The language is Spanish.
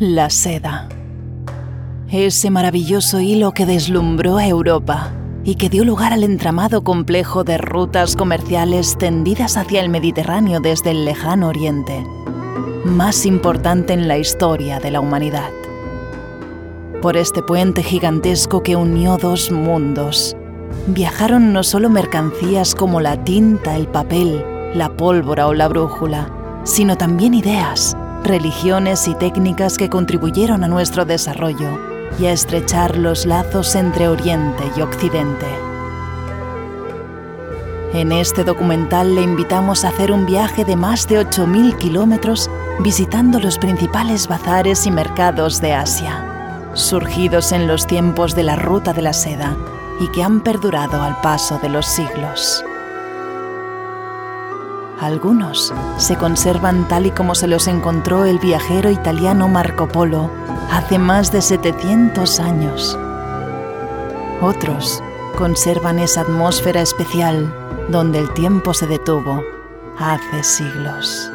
La seda. Ese maravilloso hilo que deslumbró a Europa y que dio lugar al entramado complejo de rutas comerciales tendidas hacia el Mediterráneo desde el lejano oriente, más importante en la historia de la humanidad. Por este puente gigantesco que unió dos mundos, viajaron no solo mercancías como la tinta, el papel, la pólvora o la brújula, sino también ideas, religiones y técnicas que contribuyeron a nuestro desarrollo y a estrechar los lazos entre Oriente y Occidente. En este documental le invitamos a hacer un viaje de más de 8.000 kilómetros visitando los principales bazares y mercados de Asia, surgidos en los tiempos de la Ruta de la Seda y que han perdurado al paso de los siglos. Algunos se conservan tal y como se los encontró el viajero italiano Marco Polo hace más de 700 años. Otros conservan esa atmósfera especial donde el tiempo se detuvo hace siglos.